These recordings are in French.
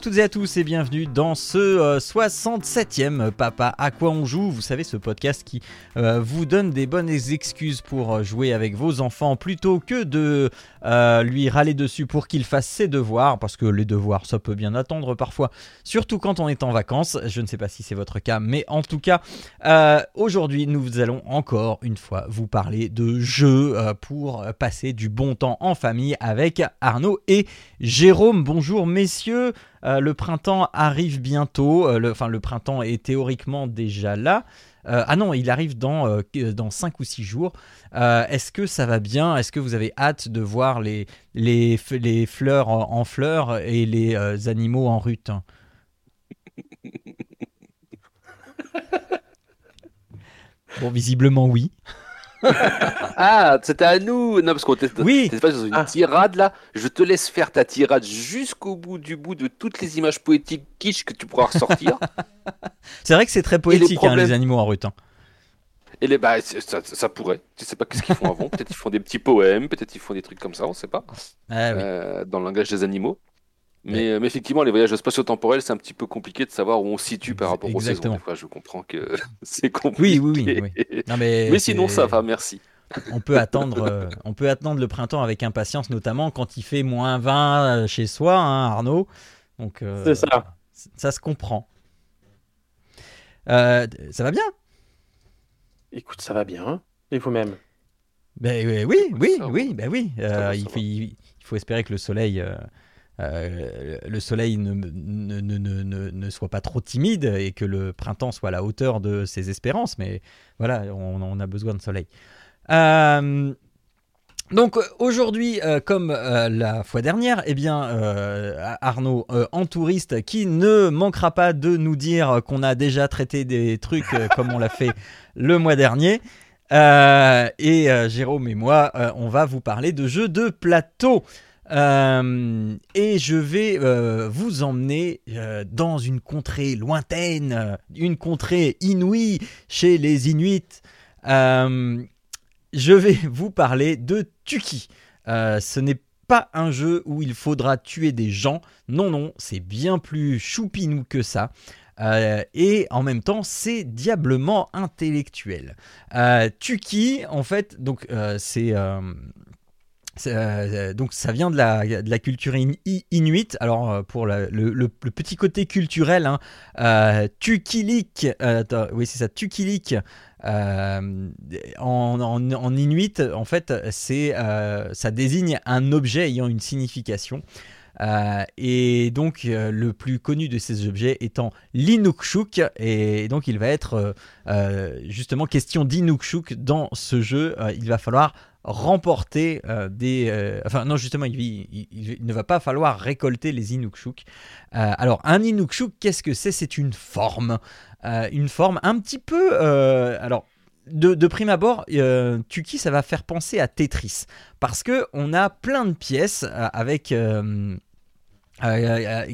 À toutes et à tous et bienvenue dans ce euh, 67e Papa à quoi on joue? Vous savez, ce podcast qui euh, vous donne des bonnes excuses pour euh, jouer avec vos enfants plutôt que de euh, lui râler dessus pour qu'il fasse ses devoirs. Parce que les devoirs, ça peut bien attendre parfois, surtout quand on est en vacances. Je ne sais pas si c'est votre cas, mais en tout cas, euh, aujourd'hui, nous allons encore une fois vous parler de jeux euh, pour passer du bon temps en famille avec Arnaud et Jérôme. Bonjour messieurs. Euh, le printemps arrive bientôt. Euh, le, enfin, le printemps est théoriquement déjà là. Euh, ah non, il arrive dans, euh, dans 5 ou 6 jours. Euh, Est-ce que ça va bien? Est-ce que vous avez hâte de voir les, les, f- les fleurs en, en fleurs et les animaux en rut? Bon, visiblement oui. Ah, c'était à nous. Non, parce qu'on était Oui. t'étais pas dans une Ah. tirade là. Je te laisse faire ta tirade jusqu'au bout du bout de toutes les images poétiques kitsch que tu pourras ressortir. C'est vrai que c'est très poétique, hein, problèmes les animaux en rut. hein. Et les bah, ça, ça pourrait. Tu sais pas qu'est-ce qu'ils font avant. Peut-être ils font des petits poèmes, peut-être ils font des trucs comme ça, on sait pas. Ah oui. Euh, dans le langage des animaux. Mais, mais effectivement, les voyages spatio-temporels, c'est un petit peu compliqué de savoir où on se situe par rapport aux saisons. Exactement. Des fois, je comprends que c'est compliqué. oui, oui, oui. Non, mais Mais sinon, ça va, merci. On peut attendre, euh, on peut attendre le printemps avec impatience, notamment quand il fait moins 20 euh, chez soi, hein, Arnaud. Donc euh, C'est ça. ça se comprend. Euh, ça va bien? Écoute, ça va bien. hein. Et vous-même? Ben euh, oui, oui, oui, ben oui. Euh, Ça va, il, ça faut, va. il- il faut espérer que le soleil, euh, le soleil ne, soit pas trop timide et que le printemps soit à la hauteur de ses espérances. Mais voilà, on, a besoin de soleil. Euh, donc aujourd'hui, euh, comme la fois dernière, eh bien Arnaud, en touriste, qui ne manquera pas de nous dire qu'on a déjà traité des trucs comme on l'a fait le mois dernier. Et Jérôme et moi, on va vous parler de jeux de plateau. Euh, et je vais euh, vous emmener euh, dans une contrée lointaine, une contrée inouïe chez les Inuits. Je vais vous parler de Tuki. Ce n'est pas un jeu où il faudra tuer des gens. Non, non, c'est bien plus choupinou que ça. Et en même temps, c'est diablement intellectuel. Tuki, en fait, donc c'est euh, euh, donc ça vient de la, culture in- inuite. Alors euh, pour le, petit côté culturel, hein, Tukilik, oui c'est ça, Tukilik. en, inuit, en fait, c'est ça désigne un objet ayant une signification. Et donc le plus connu de ces objets étant l'Inukshuk, et donc il va être justement question d'Inukshuk dans ce jeu. Il va falloir remporter euh, des... euh, enfin non justement il, ne va pas falloir récolter les Inukshuk. Euh, alors un Inukshuk qu'est-ce que c'est? C'est une forme. Une forme un petit peu... alors de, prime abord, Tuki, ça va faire penser à Tetris. Parce que on a plein de pièces avec...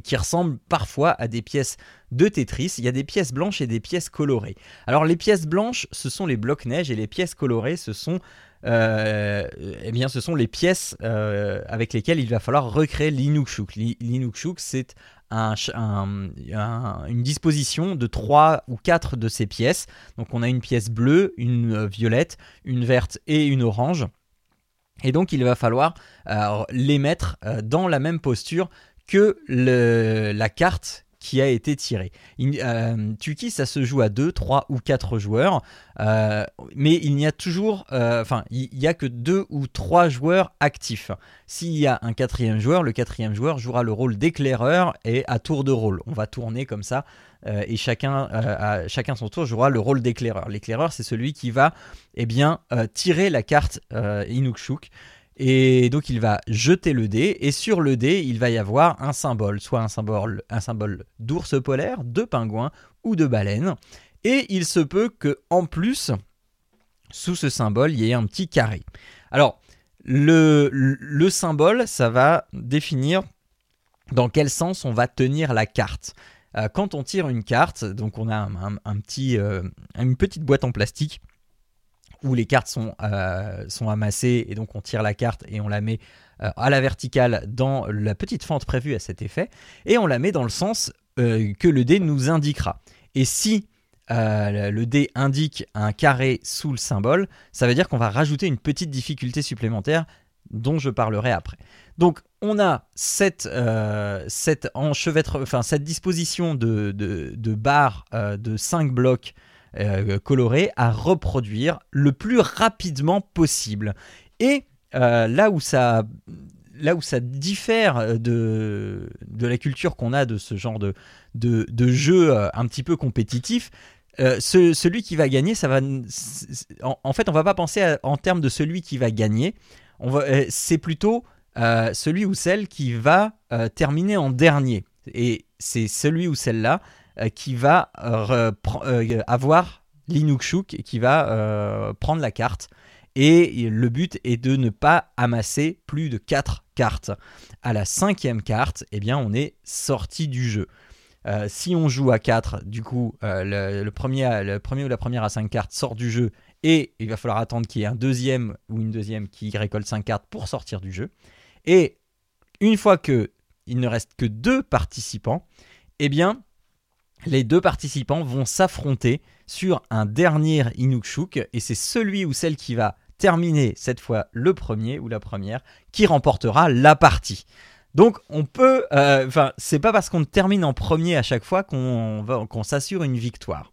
qui ressemblent parfois à des pièces de Tetris. Il y a des pièces blanches et des pièces colorées. Alors les pièces blanches, ce sont les blocs neige et les pièces colorées, ce sont eh bien, ce sont les pièces euh, avec lesquelles il va falloir recréer l'Inukshuk. L'i- L'Inukshuk, c'est une disposition de trois ou quatre de ces pièces. Donc on a une pièce bleue, une euh, violette, une verte et une orange. Et donc il va falloir euh, les mettre euh, dans la même posture que la carte qui a été tirée. Il- euh, Tuki, ça se joue à 2, 3 ou 4 joueurs, euh, mais il n'y a toujours, euh, enfin, il n'y a que 2 ou 3 joueurs actifs. S'il y a un quatrième joueur, le quatrième joueur jouera le rôle d'éclaireur et à tour de rôle. On va tourner comme ça et chacun, à chacun son tour jouera le rôle d'éclaireur. L'éclaireur, c'est celui qui va eh bien, tirer la carte Inukshuk. Et donc il va jeter le dé et sur le dé il va y avoir un symbole, soit un symbole, d'ours polaire, de pingouin ou de baleine. Et il se peut que en plus sous ce symbole, il y ait un petit carré. Alors, le, le symbole, ça va définir dans quel sens on va tenir la carte. Euh, quand on tire une carte, donc on a euh, une petite boîte en plastique où les cartes sont, euh, sont amassées et donc on tire la carte et on la met à la verticale dans la petite fente prévue à cet effet et on la met dans le sens que le dé nous indiquera. Et si le dé indique un carré sous le symbole, ça veut dire qu'on va rajouter une petite difficulté supplémentaire dont je parlerai après. Donc on a cette, euh, cette, disposition de, barres euh, de 5 blocs euh, colorés à reproduire le plus rapidement possible. Et là, où ça, là où ça diffère de, de la culture qu'on a de ce genre de, de, jeu un petit peu compétitif, celui qui va gagner, ça va. En, fait, on va pas penser en termes de celui qui va gagner. C'est plutôt euh, celui ou celle qui va euh, terminer en dernier. Et c'est celui ou celle-là euh, qui va avoir l'Inukshuk et qui va prendre la carte. Et le but est de ne pas amasser plus de 4 cartes. À la cinquième carte, eh bien, on est sorti du jeu. si on joue à 4, du coup, le, premier, le premier ou la première à 5 cartes sort du jeu et il va falloir attendre qu'il y ait un deuxième ou une deuxième qui récolte 5 cartes pour sortir du jeu. Et une fois que il ne reste que deux participants, eh bien, les deux participants vont s'affronter sur un dernier Inukshuk et c'est celui ou celle qui va terminer cette fois le premier ou la première qui remportera la partie. Donc on peut, euh, enfin c'est pas parce qu'on termine en premier à chaque fois qu'on s'assure une victoire.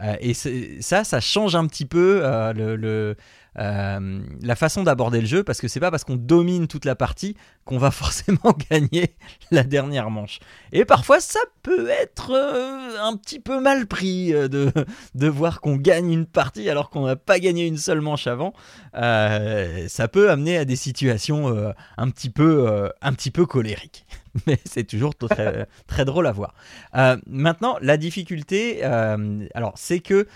Euh, et ça, ça change un petit peu euh, le, euh, la façon d'aborder le jeu parce que c'est pas parce qu'on domine toute la partie qu'on va forcément gagner la dernière manche. Et parfois ça peut être euh, un petit peu mal pris euh, de, de voir qu'on gagne une partie alors qu'on n'a pas gagné une seule manche avant. ça peut amener à des situations un, petit peu, un petit peu colériques. Mais c'est toujours très, très drôle à voir. maintenant, la difficulté, alors c'est que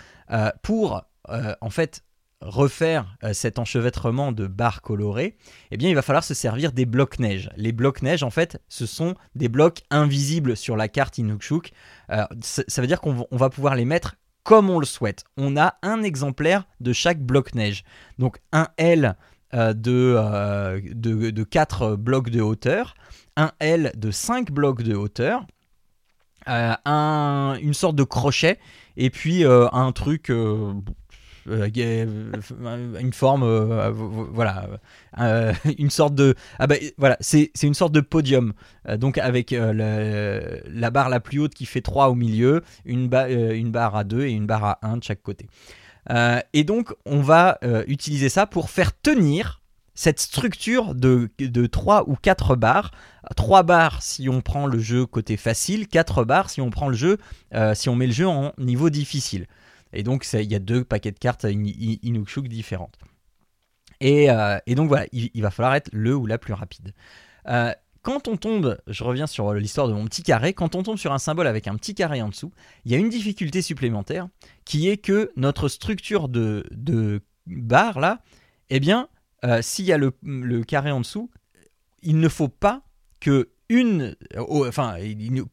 pour en fait refaire euh, cet enchevêtrement de barres colorées, eh bien il va falloir se servir des blocs neige. Les blocs neige, en fait, ce sont des blocs invisibles sur la carte Inukshuk. Euh, ça veut dire qu'on va pouvoir les mettre comme on le souhaite. On a un exemplaire de chaque bloc neige. Donc un L euh, de, de, 4 blocs de hauteur, un L de 5 blocs de hauteur, un, une sorte de crochet, et puis un truc une forme, euh, voilà, une sorte de, ah bah, voilà, c'est une sorte de podium, donc avec la barre la plus haute qui fait 3 au milieu, une, barre à 2 et une barre à 1 de chaque côté. et donc on va utiliser ça pour faire tenir cette structure de, de 3 ou 4 barres. 3 barres si on prend le jeu côté facile, 4 barres si on prend le jeu, si on met le jeu en niveau difficile. Et donc, il y a deux paquets de cartes Inukshuk différentes. Et, euh, et, donc voilà, il, va falloir être le ou la plus rapide. Euh, quand on tombe, je reviens sur l'histoire de mon petit carré, quand on tombe sur un symbole avec un petit carré en dessous, il y a une difficulté supplémentaire qui est que notre structure de, de barre là, eh bien, euh, s'il y a le, le, carré en dessous, il ne faut pas que une, enfin,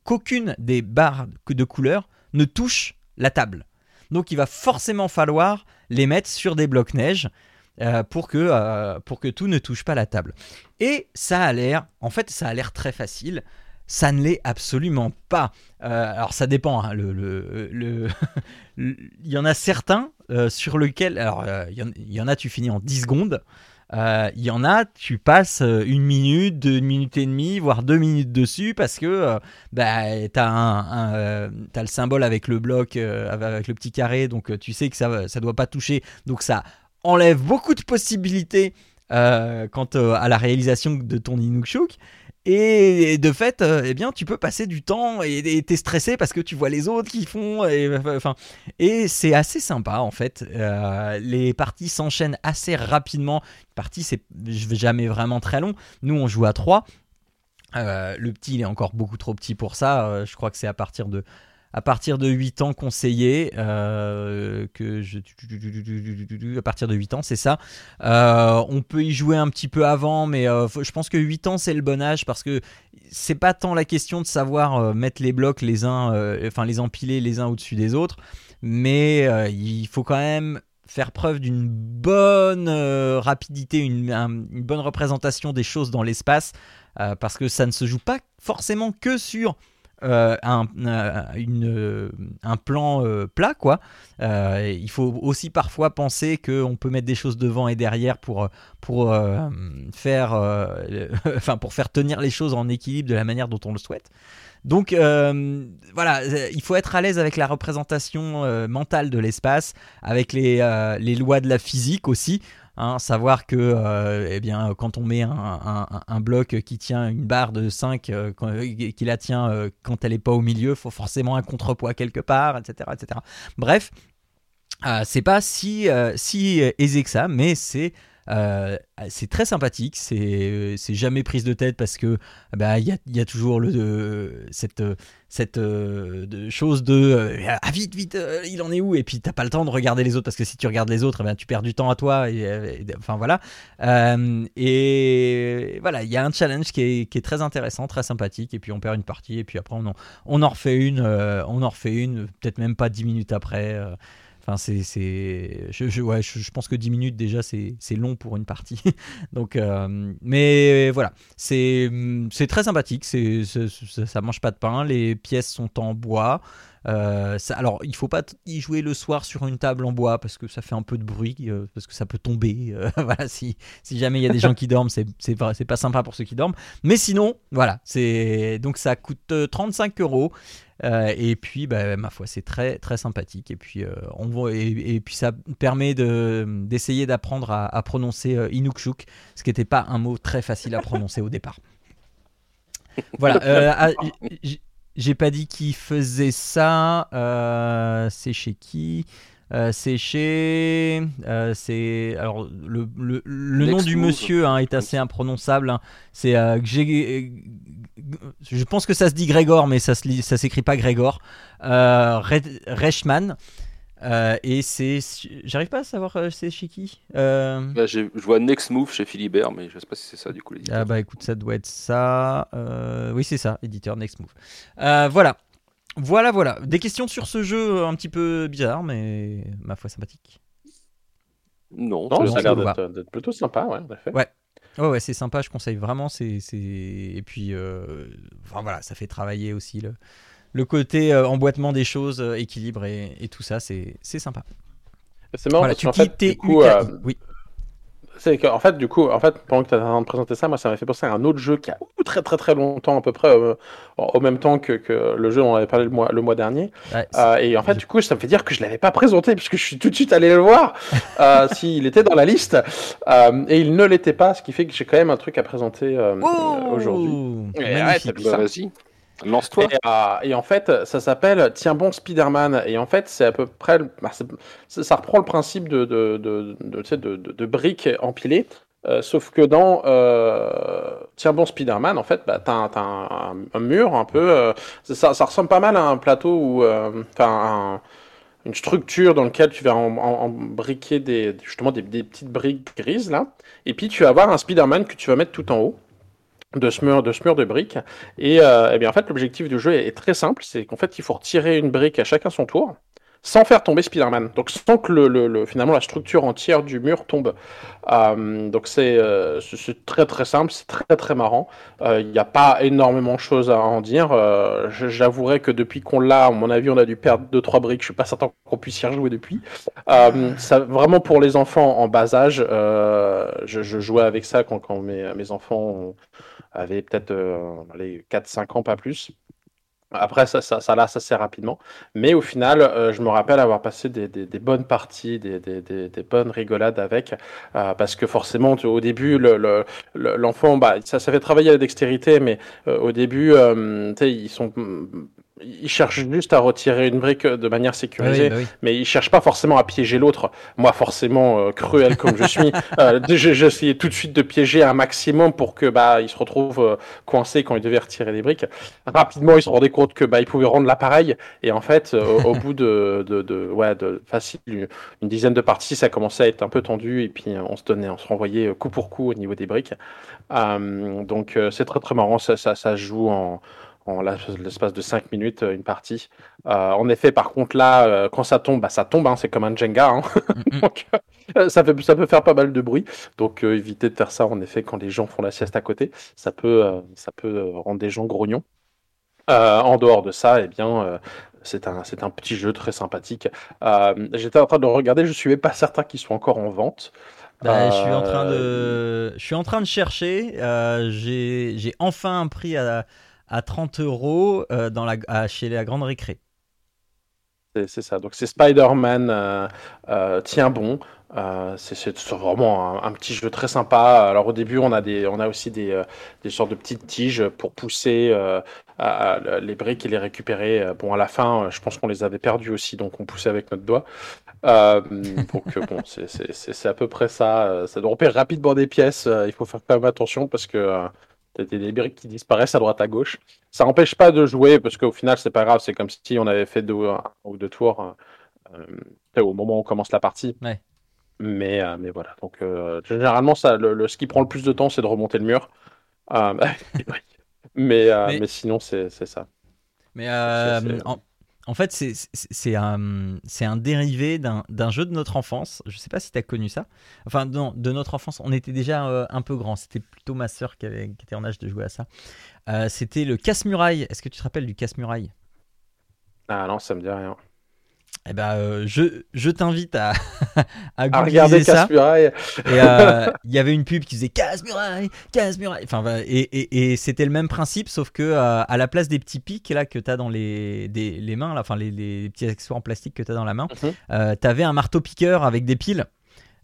qu'aucune des barres de couleur ne touche la table. Donc il va forcément falloir les mettre sur des blocs neige euh, pour, que, euh, pour que tout ne touche pas la table. Et ça a l'air, en fait, ça a l'air très facile. Ça ne l'est absolument pas. Euh, alors ça dépend. Hein, il y en a certains sur lesquels, alors il y, en, a, tu finis en 10 secondes. Il y en a, tu passes une minute, une minute et demie, voire deux minutes dessus parce que bah, tu as, le symbole avec le bloc, avec le petit carré, donc tu sais que ça ne doit pas toucher. Donc ça enlève beaucoup de possibilités quant à la réalisation de ton Inukshuk. Et de fait, euh, eh bien, tu peux passer du temps et t'es stressé parce que tu vois les autres qui font. Et, enfin, et c'est assez sympa en fait. Euh, les parties s'enchaînent assez rapidement. Une partie, c'est jamais vraiment très long. Nous, on joue à 3. Euh, le petit, il est encore beaucoup trop petit pour ça. je crois que c'est à partir de à partir de 8 ans conseillé euh, que je à partir de 8 ans c'est ça. Euh, on peut y jouer un petit peu avant mais euh, je pense que 8 ans c'est le bon âge parce que c'est pas tant la question de savoir mettre les blocs les uns enfin les empiler les uns au-dessus des autres mais il faut quand même faire preuve d'une bonne rapidité une, un- une bonne représentation des choses dans l'espace parce que ça ne se joue pas forcément que sur euh, un, euh, euh, un plan plat quoi. Il faut aussi parfois penser qu'on peut mettre des choses devant et derrière pour, pour, faire, enfin, pour faire tenir les choses en équilibre de la manière dont on le souhaite. Donc voilà, il faut être à l'aise avec la représentation mentale de l'espace, avec les, les lois de la physique aussi. Hein, savoir que euh, eh bien, quand on met un, un- bloc qui tient une barre de 5, euh, quand- qui la tient euh, quand elle n'est pas au milieu, faut forcément un contrepoids quelque part, etc. etc. Bref, euh, c'est pas si, euh, si aisé que ça, mais c'est euh, c'est très sympathique, c'est jamais prise de tête parce que bah, il y, a, toujours le, euh, cette, cette euh, chose de ah vite vite il en est où? Et puis t'as pas le temps de regarder les autres parce que si tu regardes les autres eh ben, tu perds du temps à toi et, enfin voilà. Et voilà il y a un challenge qui est, qui est très intéressant très sympathique et puis on perd une partie et puis après on en, on en refait une on en refait une peut-être même pas 10 minutes après Enfin, c'est, c'est, je, je- ouais, je, je pense que 10 minutes déjà, c'est, c'est long pour une partie. Donc, euh, mais voilà, c'est, c'est très sympathique. C'est, c'est- ça, mange pas de pain. Les pièces sont en bois. Euh, ça- alors, il faut pas t- y jouer le soir sur une table en bois parce que ça fait un peu de bruit, euh, parce que ça peut tomber. euh, voilà, si, si jamais il y a des gens qui dorment, c'est, c'est, pas- c'est pas sympa pour ceux qui dorment. Mais sinon, voilà, c'est donc ça coûte euh, 35 euros. Euh, et puis, bah, ma foi, c'est très très sympathique. Et puis, euh, on voit, et, puis ça permet de, d'essayer d'apprendre à, prononcer euh, Inukshuk, ce qui n'était pas un mot très facile à prononcer au départ. Voilà. ah, j'ai pas dit qui faisait ça. c'est chez qui? Euh, c'est chez. euh, c'est alors le, le, le nom du monsieur hein, est assez imprononçable. hein. C'est euh, je pense que ça se dit Grégor, mais ça se lit, ça s'écrit pas Grégor. Euh, Reichmann. Et c'est, j'arrive pas à savoir c'est chez qui. J'ai- je vois Next Move chez Philibert, mais je sais pas si c'est ça du coup. ah bah écoute, ça doit être ça. Oui, c'est ça, éditeur Next Move. Voilà. Voilà, voilà. Des questions sur ce jeu un petit peu bizarre, mais ma foi sympathique. Non, Non, ça a l'air va. d'être plutôt sympa, ouais, en effet. Ouais. Ouais, ouais, c'est sympa, je conseille vraiment. C'est, c'est... Et puis, euh, enfin, voilà, ça fait travailler aussi le, le côté euh, emboîtement des choses, euh, équilibre et, et tout ça, c'est, c'est sympa. C'est marrant voilà, parce tu qu'en fait, quittes du coup, euh, Oui. C'est qu'en fait, du coup, en fait, pendant que tu es en train de présenter ça, moi, ça m'a fait penser à un autre jeu qui a très très très longtemps, à peu près euh, au même temps que, que le jeu dont on avait parlé le mois, le mois dernier. Ouais, Euh, et en fait, du coup, ça me fait dire que je l'avais pas présenté puisque je suis tout de suite allé le voir euh, s'il était dans la liste. Euh, et il ne l'était pas, ce qui fait que j'ai quand même un truc à présenter euh, Oh aujourd'hui. Magnifique. arrête, Bah, ça. vas-y, lance-toi. Et, euh, et en fait, ça s'appelle Tiens bon Spider-Man. Et en fait, c'est à peu près. bah, ça, reprend le principe de, de, de, de, de, briques empilées. euh, sauf que dans euh, Tiens bon Spider-Man, en fait, bah, t'as, un- mur un peu. ça, ressemble pas mal à un plateau ou. Enfin, un- une structure dans laquelle tu vas en- en- embriquer des, justement des petites briques grises là. Et puis tu vas avoir un Spider-Man que tu vas mettre tout en haut de ce mur de, de briques. Et, euh, eh bien, en fait, l'objectif du jeu est, très simple, c'est qu'en fait, il faut retirer une brique à chacun son tour, sans faire tomber Spider-Man. Donc, sans que le, le- le- finalement la structure entière du mur tombe. Euh, donc, c'est euh, c'est- très très simple, c'est très très marrant. Il n'y a pas énormément de choses à en dire. J'avouerai que depuis qu'on l'a, à mon avis, on a dû perdre deux trois briques. Je suis pas certain qu'on puisse y rejouer depuis. Ça, vraiment pour les enfants en bas âge, je, jouais avec ça quand, quand mes, mes enfants avaient peut-être euh, les 4-5 ans, pas plus. Après, ça, ça, ça assez rapidement. Mais au final, euh, je me rappelle avoir passé des, bonnes parties, des, bonnes rigolades avec. euh, parce que forcément, au début, le- le- le- l'enfant, bah, ça, fait travailler la dextérité, mais au début, ils sont. Ils cherchent juste à retirer une brique de manière sécurisée, Oui, bah oui. mais ils cherchent pas forcément à piéger l'autre. Moi, forcément, euh, cruel comme je suis, euh, j'ai essayé tout de suite de piéger un maximum pour que bah ils se retrouvent euh, coincés quand ils devaient retirer les briques. Rapidement, ils se rendaient compte que bah ils pouvaient rendre l'appareil, et en fait, euh, au bout de, de, de ouais de facile une, une dizaine de parties, ça commençait à être un peu tendu, et puis euh, on se donnait, on se renvoyait euh, coup pour coup au niveau des briques. Euh, donc euh, c'est très très marrant, ça, ça, ça joue en en l'espace de 5 minutes euh, une partie. Euh, en effet, par contre, là, euh, quand ça tombe, bah, ça tombe, hein, c'est comme un Jenga. hein. Mm, mm. Donc, euh, ça, fait, ça peut faire pas mal de bruit. Donc, évitez de faire ça, en effet, quand les gens font la sieste à côté. Ça peut, ça peut rendre des gens grognons. En dehors de ça, eh bien, c'est un, c'est un petit jeu très sympathique. J'étais en train de regarder, je suis même pas certain qu'il soit encore en vente. Bah, je suis en train de, je suis en train de chercher. j'ai, j'ai enfin un prix à, à 30 euros euh, dans la, chez la grande récré. C'est ça. Donc c'est Spider-Man euh, euh, tient bon. Euh, c'est vraiment un, petit jeu très sympa. Alors au début on a des, on a aussi des, euh, des sortes de petites tiges pour pousser les briques et les récupérer. Bon à la fin, je pense qu'on les avait perdus aussi, donc on poussait avec notre doigt. Donc bon, c'est à peu près ça. Ça doit repérer rapidement des pièces. Il faut faire quand même attention parce que t'as des, briques qui disparaissent à droite à gauche. Ça n'empêche pas de jouer parce qu'au final, c'est pas grave. C'est comme si on avait fait deux ou deux tours euh, euh, au moment où on commence la partie. Ouais. Mais, euh, mais voilà. Donc, euh, généralement, ça, le, le- ce qui prend le plus de temps, c'est de remonter le mur. Mais, Mais- mais sinon, c'est ça. Mais en, en fait, c'est, un, dérivé d'un, jeu de notre enfance. Je sais pas si tu as connu ça. Enfin, non, de notre enfance, on était déjà euh, un peu grand. C'était plutôt ma sœur qui était en âge de jouer à ça. Euh, c'était le casse-muraille. Est-ce que tu te rappelles du casse-muraille Ah non, ça me dit rien. Eh ben, euh, je, je t'invite à, à regarder ça. Casse-Muraille. Euh, il y avait une pub qui faisait casse-muraille, casse-muraille. Enfin, et, et, et c'était le même principe, sauf que euh, à la place des petits pics là que t'as dans les, des, les mains, là, enfin les, les petits accessoires en plastique que t'as dans la main, Mhm. euh, t'avais un marteau piqueur avec des piles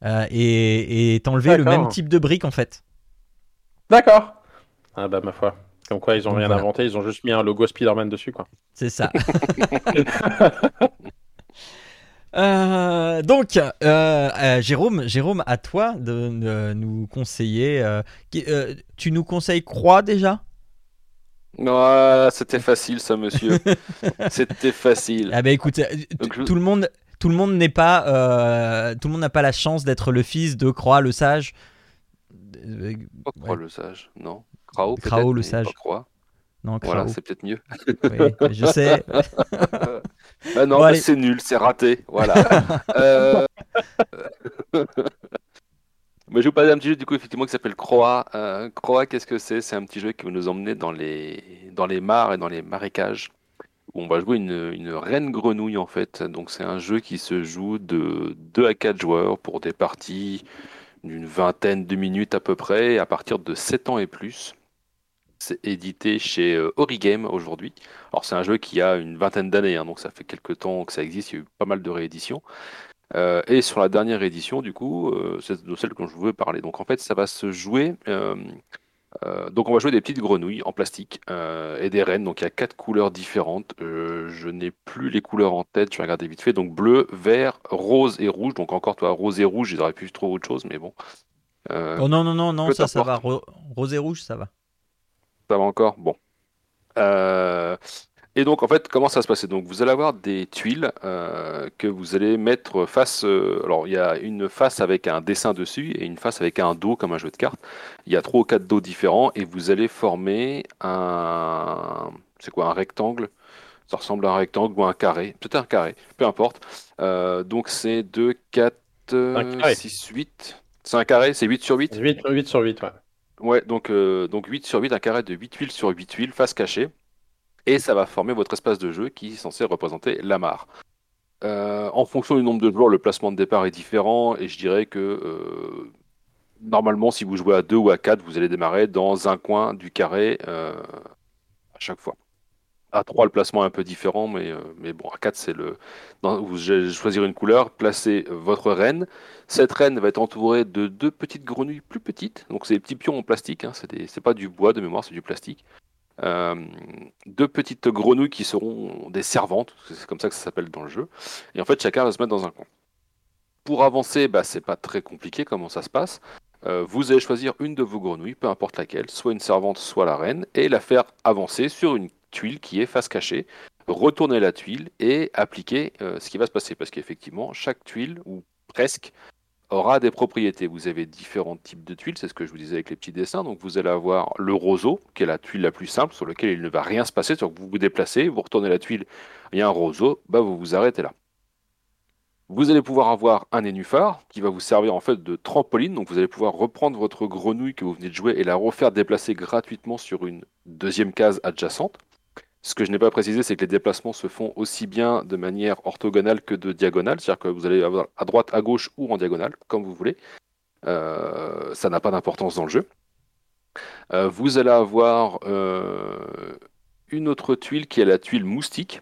euh, et et t'enlevais le D'accord. même type de brique en fait. D'accord. Ah bah ma foi. Comme quoi, ils ont Donc, rien voilà. inventé, ils ont juste mis un logo Spider-Man dessus, quoi. C'est ça. Euh, donc, euh, euh, Jérôme, Jérôme, à toi de, de nous conseiller. euh, qui- tu nous conseilles Croix déjà? Ah, c'était facile ça, monsieur. c'était facile. Ah bah écoute, t- Donc, je- tout le monde, tout le monde n'est pas, tout le monde n'a pas la chance d'être le fils de Croix le sage. Pas Croix ouais. le sage, non. Peut-être, Krao, le sage. pas Croix. Non, Voilà, Croix. c'est peut-être mieux. oui, je sais. Ah non, Bon, bah, c'est nul, c'est raté. Voilà. Euh, Mais je vais vous parler d'un petit jeu du coup effectivement qui s'appelle Croix. Euh, Croix, qu'est-ce que c'est? C'est un petit jeu qui va nous emmener dans les dans les mares et dans les marécages où on va jouer une, une reine grenouille en fait. Donc c'est un jeu qui se joue de 2 à 4 joueurs pour des parties d'une vingtaine de minutes à peu près, à partir de 7 ans et plus. C'est édité chez euh, Origame aujourd'hui. Alors c'est un jeu qui a une vingtaine d'années, hein, donc ça fait quelques temps que ça existe, il y a eu pas mal de rééditions. Euh, et sur la dernière édition, du coup, euh, c'est de celle dont je veux parler. Donc en fait, ça va se jouer. euh, donc on va jouer des petites grenouilles en plastique et des rennes. Donc il y a quatre couleurs différentes. Je n'ai plus les couleurs en tête. Je vais regarder vite fait. Donc bleu, vert, rose et rouge. Donc encore toi, rose et rouge. Ils auraient pu trouver autre chose, mais bon. Oh non non non non, ça ça va. Ro- rose et rouge, ça va. Ça va encore? Bon. Euh, et donc, en fait, comment ça va se passer? Donc, vous allez avoir des tuiles euh, que vous allez mettre face. euh, alors, il y a une face avec un dessin dessus et une face avec un dos comme un jeu de cartes. Il y a trois ou quatre dos différents et vous allez former un. C'est quoi? Un rectangle? Ça ressemble à un rectangle ou un carré. Peut-être un carré, peu importe. Euh, donc, c'est 2, 4, Un carré. 6, 8. C'est un carré? C'est 8 sur 8? 8, 8 sur 8, ouais. Ouais, donc, euh, donc 8 sur 8, un carré de 8 tuiles sur 8 tuiles, face cachée. Et ça va former votre espace de jeu qui est censé représenter la mare. Euh, en fonction du nombre de joueurs, le placement de départ est différent. Et je dirais que euh, normalement, si vous jouez à 2 ou à 4, vous allez démarrer dans un coin du carré euh, à chaque fois. À 3, le placement est un peu différent, mais, euh, mais bon, à 4, c'est le. dans- vous choisir une couleur, placez votre reine. Cette reine va être entourée de deux petites grenouilles plus petites. Donc, c'est des petits pions en plastique. Hein, c'est pas du bois de mémoire, c'est du plastique. deux petites grenouilles qui seront des servantes, c'est comme ça que ça s'appelle dans le jeu. Et en fait, chacun va se mettre dans un coin. Pour avancer, bah, c'est pas très compliqué comment ça se passe. vous allez choisir une de vos grenouilles, peu importe laquelle, soit une servante, soit la reine, et la faire avancer sur une tuile qui est face cachée retourner la tuile et appliquer euh, ce qui va se passer. Parce qu'effectivement, chaque tuile, ou presque, aura des propriétés. Vous avez différents types de tuiles, c'est ce que je vous disais avec les petits dessins. Donc vous allez avoir le roseau, qui est la tuile la plus simple, sur laquelle il ne va rien se passer. que vous vous déplacez, vous retournez la tuile, il y a un roseau, bah vous vous arrêtez là. Vous allez pouvoir avoir un nénuphar qui va vous servir en fait de trampoline. Donc vous allez pouvoir reprendre votre grenouille que vous venez de jouer et la refaire déplacer gratuitement sur une deuxième case adjacente. Ce que je n'ai pas précisé, c'est que les déplacements se font aussi bien de manière orthogonale que de diagonale, c'est-à-dire que vous allez avoir à droite, à gauche ou en diagonale, comme vous voulez. Euh, ça n'a pas d'importance dans le jeu. Euh, vous allez avoir euh, une autre tuile qui est la tuile moustique.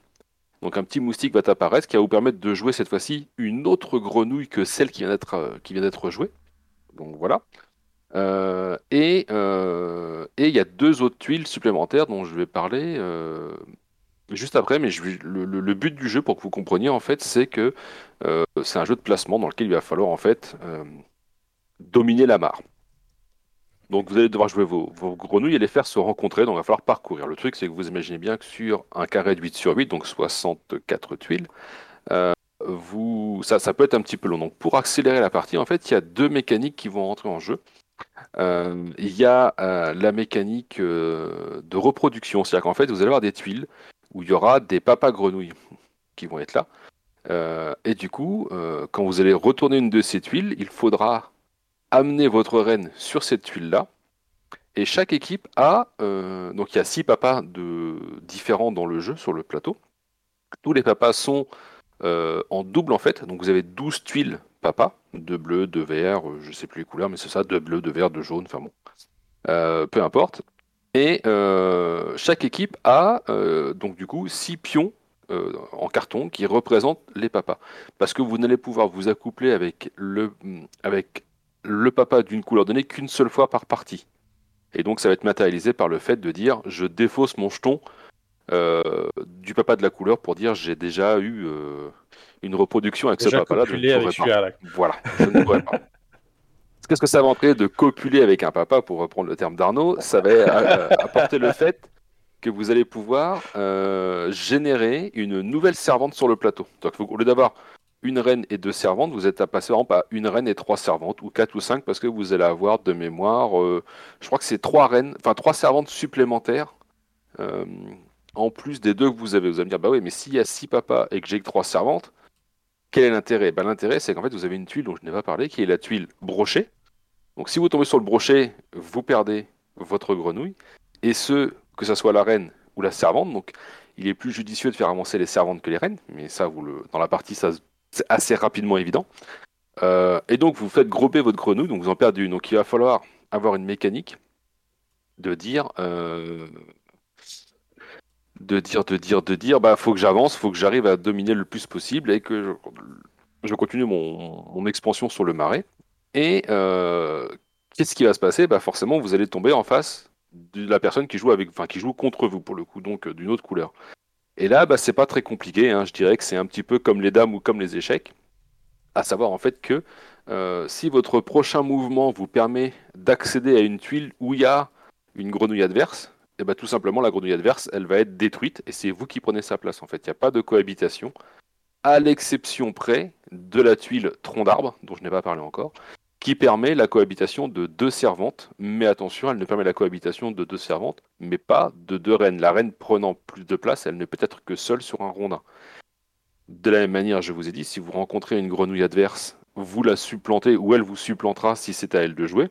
Donc un petit moustique va apparaître qui va vous permettre de jouer cette fois-ci une autre grenouille que celle qui vient d'être jouée. Donc voilà. Euh, euh, et il y a deux autres tuiles supplémentaires dont je vais parler euh, juste après, mais le, but du jeu, pour que vous compreniez, en fait, c'est que c'est un jeu de placement dans lequel il va falloir en fait dominer la mare. Donc vous allez devoir jouer vos, vos, grenouilles et les faire se rencontrer, donc il va falloir parcourir. Le truc, c'est que vous imaginez bien que sur un carré de 8 sur 8, donc 64 tuiles, vous, ça, ça peut être un petit peu long. Donc pour accélérer la partie, en fait, il y a deux mécaniques qui vont rentrer en jeu. Euh, il y a euh, la mécanique euh, de reproduction. C'est-à-dire qu'en fait, vous allez avoir des tuiles où il y aura des papas grenouilles qui vont être là. et du coup, quand vous allez retourner une de ces tuiles, il faudra amener votre reine sur cette tuile-là. Et chaque équipe a, donc il y a six papas différents dans le jeu sur le plateau. Tous les papas sont en double en fait, donc vous avez 12 tuiles papa, de bleu, de vert, euh, je sais plus les couleurs, mais c'est ça, de bleu, de vert, de jaune, enfin bon, euh, peu importe. Et euh, chaque équipe a donc du coup six pions en carton qui représentent les papas. Parce que vous n'allez pouvoir vous accoupler avec le, avec le papa d'une couleur donnée qu'une seule fois par partie. Et donc ça va être matérialisé par le fait de dire je défausse mon jeton du papa de la couleur pour dire j'ai déjà eu une reproduction avec ce papa-là. Voilà, je ne pourrais pas. Qu'est-ce que ça va entrer de copuler avec un papa, pour reprendre le terme d'Arnaud Ça va euh, apporter le fait que vous allez pouvoir euh, générer une nouvelle servante sur le plateau. Donc, au lieu d'avoir une reine et deux servantes, vous êtes à passer par à une reine et trois servantes, ou quatre ou cinq, parce que vous allez avoir de mémoire, euh, je crois que c'est trois reines, enfin trois servantes supplémentaires, en plus des deux que vous avez. Vous allez me dire, bah oui, mais s'il y a six papas et que j'ai que trois servantes, quel est l'intérêt? Ben, L'intérêt, c'est qu'en fait, vous avez une tuile dont je n'ai pas parlé, qui est la tuile brochée. Donc, si vous tombez sur le brochet, vous perdez votre grenouille. Et ce, que ce soit la reine ou la servante. Donc, il est plus judicieux de faire avancer les servantes que les reines. Mais ça, dans la partie, ça, c'est assez rapidement évident. Euh, et donc, vous faites groper votre grenouille, donc vous en perdez une. Donc, il va falloir avoir une mécanique de dire euh, de dire, de dire, de dire, bah faut que j'avance, faut que j'arrive à dominer le plus possible et que je, continue mon, expansion sur le marais. Et euh, qu'est-ce qui va se passer? Bah forcément, vous allez tomber en face de la personne qui joue avec, enfin qui joue contre vous pour le coup, donc d'une autre couleur. Et là, bah c'est pas très compliqué. Hein. je dirais que c'est un petit peu comme les dames ou comme les échecs, à savoir en fait que euh, si votre prochain mouvement vous permet d'accéder à une tuile où il y a une grenouille adverse, et eh ben, tout simplement la grenouille adverse, elle va être détruite et c'est vous qui prenez sa place en fait. Il n'y a pas de cohabitation, à l'exception près de la tuile tronc d'arbre, dont je n'ai pas parlé encore, qui permet la cohabitation de deux servantes. Mais attention, elle ne permet la cohabitation de deux servantes, mais pas de deux reines. La reine prenant plus de place, elle ne peut être que seule sur un rondin. De la même manière, je vous ai dit, si vous rencontrez une grenouille adverse, vous la supplantez ou elle vous supplantera si c'est à elle de jouer.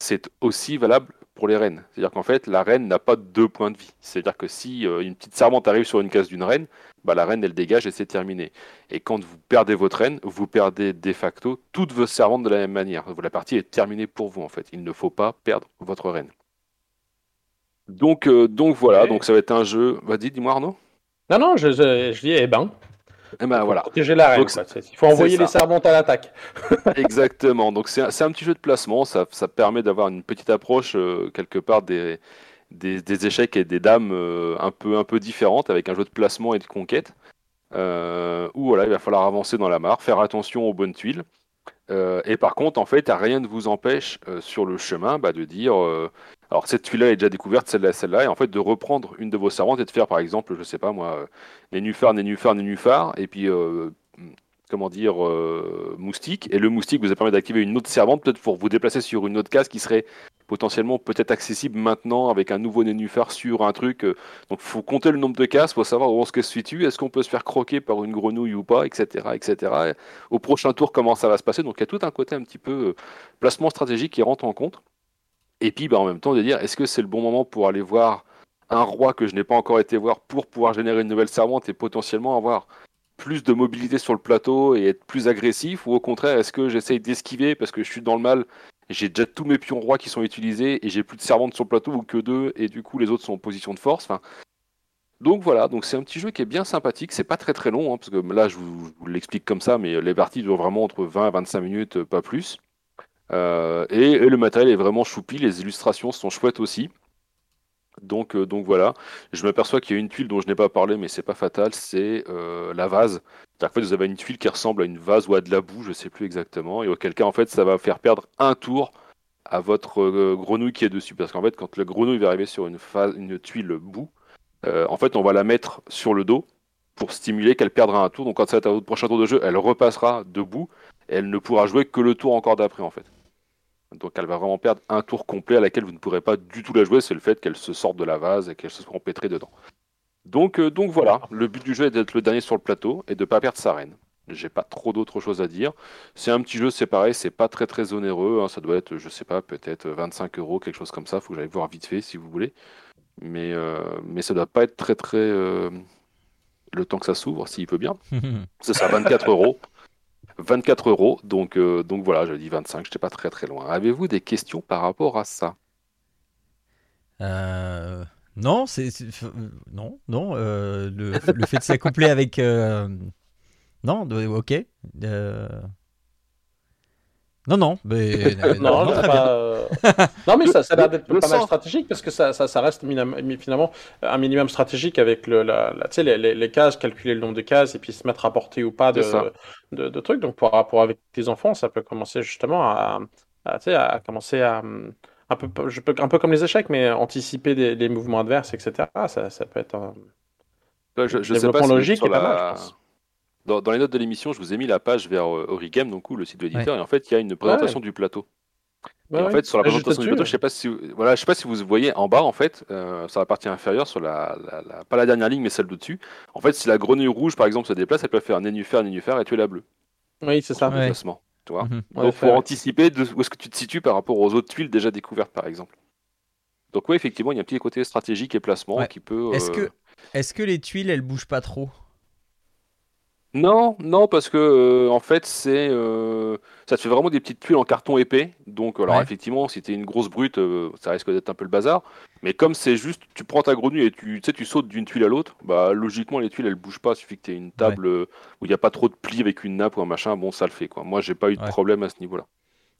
C'est aussi valable pour les reines. C'est-à-dire qu'en fait, la reine n'a pas deux points de vie. C'est-à-dire que si euh, une petite servante arrive sur une case d'une reine, bah, la reine, elle dégage et c'est terminé. Et quand vous perdez votre reine, vous perdez de facto toutes vos servantes de la même manière. La partie est terminée pour vous, en fait. Il ne faut pas perdre votre reine. Donc, euh, donc voilà, donc ça va être un jeu. Vas-y, dis-moi Arnaud. Non, non, je, je, dis, eh ben, eh ben voilà. Protéger la reine. il faut envoyer les servantes à l'attaque. Exactement. Donc c'est un, petit jeu de placement. Ça, ça permet d'avoir une petite approche euh, quelque part des, des, des échecs et des dames un, peu, un peu différentes avec un jeu de placement et de conquête. où voilà, il va falloir avancer dans la mare, faire attention aux bonnes tuiles. et par contre, en fait, rien ne vous empêche sur le chemin bah, de dire alors cette tuile-là est déjà découverte, celle-là, celle-là, et en fait de reprendre une de vos servantes et de faire par exemple, je sais pas moi, nénuphar, nénuphar, nénuphar, et puis comment dire, euh, moustique. Et le moustique vous a permis d'activer une autre servante, peut-être pour vous déplacer sur une autre case qui serait potentiellement peut-être accessible maintenant avec un nouveau nénuphar sur un truc. Euh. Donc faut compter le nombre de cases, faut savoir où on se situe, est-ce qu'on peut se faire croquer par une grenouille ou pas, etc. etc. au prochain tour, comment ça va se passer. Donc il y a tout un côté un petit peu euh, placement stratégique qui rentre en compte. Et puis bah, en même temps de dire, est-ce que c'est le bon moment pour aller voir un roi que je n'ai pas encore été voir pour pouvoir générer une nouvelle servante et potentiellement avoir plus de mobilité sur le plateau et être plus agressif? Ou au contraire, est-ce que j'essaye d'esquiver parce que je suis dans le mal j'ai déjà tous mes pions rois qui sont utilisés et j'ai plus de servantes sur le plateau ou que deux et du coup les autres sont en position de force? Donc voilà, donc c'est un petit jeu qui est bien sympathique, c'est pas très très long, hein, parce que là je vous, l'explique comme ça, mais les parties durent vraiment entre 20 et 25 minutes, pas plus. Euh, et, le matériel est vraiment choupi, les illustrations sont chouettes aussi. Donc, euh, donc voilà, je m'aperçois qu'il y a une tuile dont je n'ai pas parlé, mais c'est pas fatal, c'est euh, la vase. En fait, vous avez une tuile qui ressemble à une vase ou à de la boue, je sais plus exactement, et auquel cas, en fait, ça va faire perdre un tour à votre grenouille qui est dessus. Parce qu'en fait, quand le grenouille va arriver sur une, une tuile boue, en fait, on va la mettre sur le dos pour stimuler qu'elle perdra un tour. Donc, quand ça va être votre prochain tour de jeu, elle repassera debout, et elle ne pourra jouer que le tour encore d'après, en fait. Donc elle va vraiment perdre un tour complet à laquelle vous ne pourrez pas du tout la jouer, c'est le fait qu'elle se sorte de la vase et qu'elle se soit empêtrée dedans. Donc, euh, donc voilà, le but du jeu est d'être le dernier sur le plateau et de ne pas perdre sa reine. J'ai pas trop d'autres choses à dire. C'est un petit jeu, c'est pareil, c'est pas très très onéreux. Hein. ça doit être, je sais pas, peut-être 25 euros, quelque chose comme ça. Faut que j'aille voir vite fait si vous voulez. Mais, euh, mais ça doit pas être très très. Euh, le temps que ça s'ouvre, s'il peut bien. c'est ça, 24 euros. 24 euros. Donc, euh, donc voilà, je dis 25, je n'étais pas très très loin. Avez-vous des questions par rapport à ça? Euh, Non, c'est non, non. Euh, le, le, fait de s'accoupler avec non, ok. Non, non, mais non, non, mais ça, ça a l'air d'être pas mal stratégique parce que ça, ça, ça reste finalement un minimum stratégique avec le, la, les, les, les, cases, calculer le nombre de cases et puis se mettre à portée ou pas de, de, de, trucs. Donc, pour rapport avec tes enfants, ça peut commencer justement à, à, à commencer à un peu, je peux, un peu comme les échecs, mais anticiper des, des mouvements adverses, etc. Ça, ça peut être un je, je sais pas logique et pas mal, je pense. Dans, les notes de l'émission, je vous ai mis la page vers euh, Origame, donc le site de l'éditeur, et en fait, il y a une présentation du plateau. et en fait, sur la présentation du plateau, je sais pas si, voilà, je sais pas si vous voyez en bas, en fait, euh, sur la partie inférieure, sur la, pas la dernière ligne, mais celle de dessus. En fait, si la grenouille rouge, par exemple, se déplace, elle peut faire nénuphar, nénuphar et tuer la bleue. Oui, c'est ça. Déplacement, tu vois. Mhm. Donc, pour anticiper de, où est-ce que tu te situes par rapport aux autres tuiles déjà découvertes, par exemple. Donc, oui, effectivement, il y a un petit côté stratégique et placement qui peut. Est-ce que, euh, est-ce que les tuiles, elles bougent pas trop? Non, non, parce que euh, en fait, c'est euh, ça te fait vraiment des petites tuiles en carton épais. Donc, alors effectivement, si t'es une grosse brute, euh, ça risque d'être un peu le bazar. Mais comme c'est juste, tu prends ta grenouille et tu, sais, tu sautes d'une tuile à l'autre, bah logiquement les tuiles elles bougent pas. Il suffit que tu aies une table où il n'y a pas trop de plis avec une nappe ou un machin. Bon, ça le fait quoi. Moi, j'ai pas eu de problème à ce niveau-là.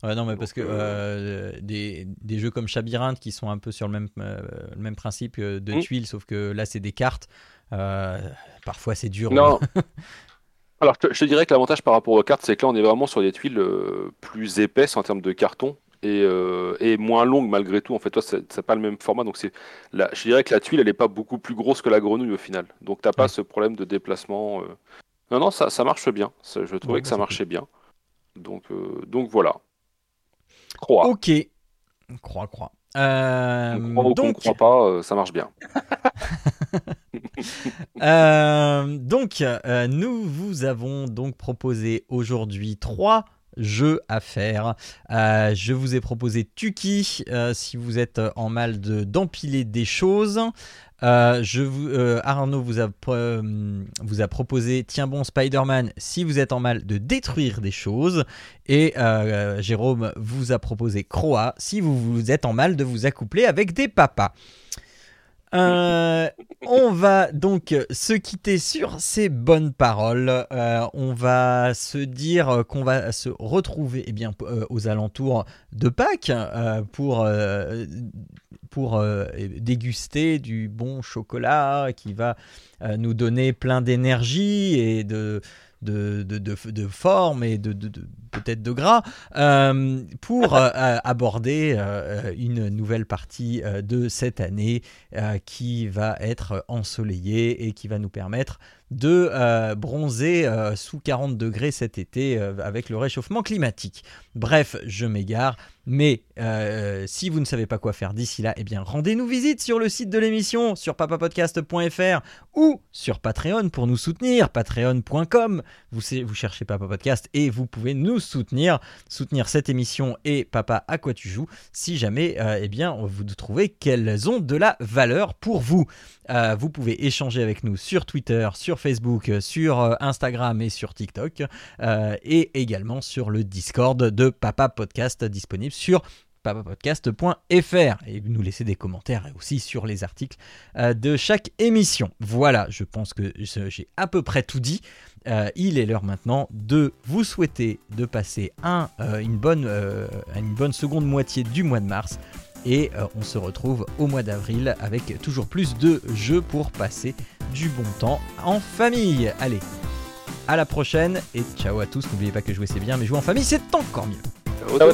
Ouais, non, mais parce que des, des, jeux comme Chabirinthe qui sont un peu sur le même, le même principe de mmh. tuiles, sauf que là c'est des cartes. parfois c'est dur. Non. Alors, je te dirais que l'avantage par rapport aux cartes, c'est que là, on est vraiment sur des tuiles euh, plus épaisses en termes de carton et, euh, et moins longues malgré tout. En fait, toi, c'est pas le même format. Donc, c'est, je dirais que la tuile, elle n'est pas beaucoup plus grosse que la grenouille au final. Donc, tu n'as pas ce problème de déplacement. Euh. Non, non, ça, ça marche bien. je trouvais que ça marchait bien. Donc, donc voilà. Croix. Ok. Croix, croix. Euh, on croit donc... croit pas, ça marche bien. Euh, donc, euh, nous vous avons donc proposé aujourd'hui trois jeux à faire. Euh, je vous ai proposé Tuki si vous êtes en mal de d'empiler des choses. je vous, Arnaud vous a, vous a proposé Tiens bon Spider-Man si vous êtes en mal de détruire des choses. Et Jérôme vous a proposé Croa si vous, vous êtes en mal de vous accoupler avec des papas. Euh, on va donc se quitter sur ces bonnes paroles. Euh, on va se dire qu'on va se retrouver eh bien, euh, aux alentours de Pâques pour, pour déguster du bon chocolat qui va nous donner plein d'énergie et de de, de, forme et de, peut-être de gras euh, pour euh, aborder euh, une nouvelle partie de cette année qui va être ensoleillée et qui va nous permettre de bronzer sous 40 degrés cet été avec le réchauffement climatique. Bref, je m'égare. Mais euh, si vous ne savez pas quoi faire d'ici là, eh bien rendez-nous visite sur le site de l'émission, sur papapodcast.fr ou sur Patreon pour nous soutenir, patreon.com. Vous, vous cherchez Papa Podcast et vous pouvez nous soutenir, soutenir cette émission et Papa à quoi tu joues, si jamais euh, eh bien, vous trouvez qu'elles ont de la valeur pour vous. Euh, vous pouvez échanger avec nous sur Twitter, sur Facebook, sur Instagram et sur TikTok, et également sur le Discord de Papa Podcast disponible sur papapodcast.fr et nous laisser des commentaires aussi sur les articles euh, de chaque émission. Voilà, je pense que j'ai à peu près tout dit. Euh, il est l'heure maintenant de vous souhaiter de passer euh, une bonne seconde moitié du mois de mars. Et on se retrouve au mois d'avril avec toujours plus de jeux pour passer du bon temps en famille. Allez, à la prochaine et ciao à tous. N'oubliez pas que jouer c'est bien, mais jouer en famille c'est encore mieux. Ciao,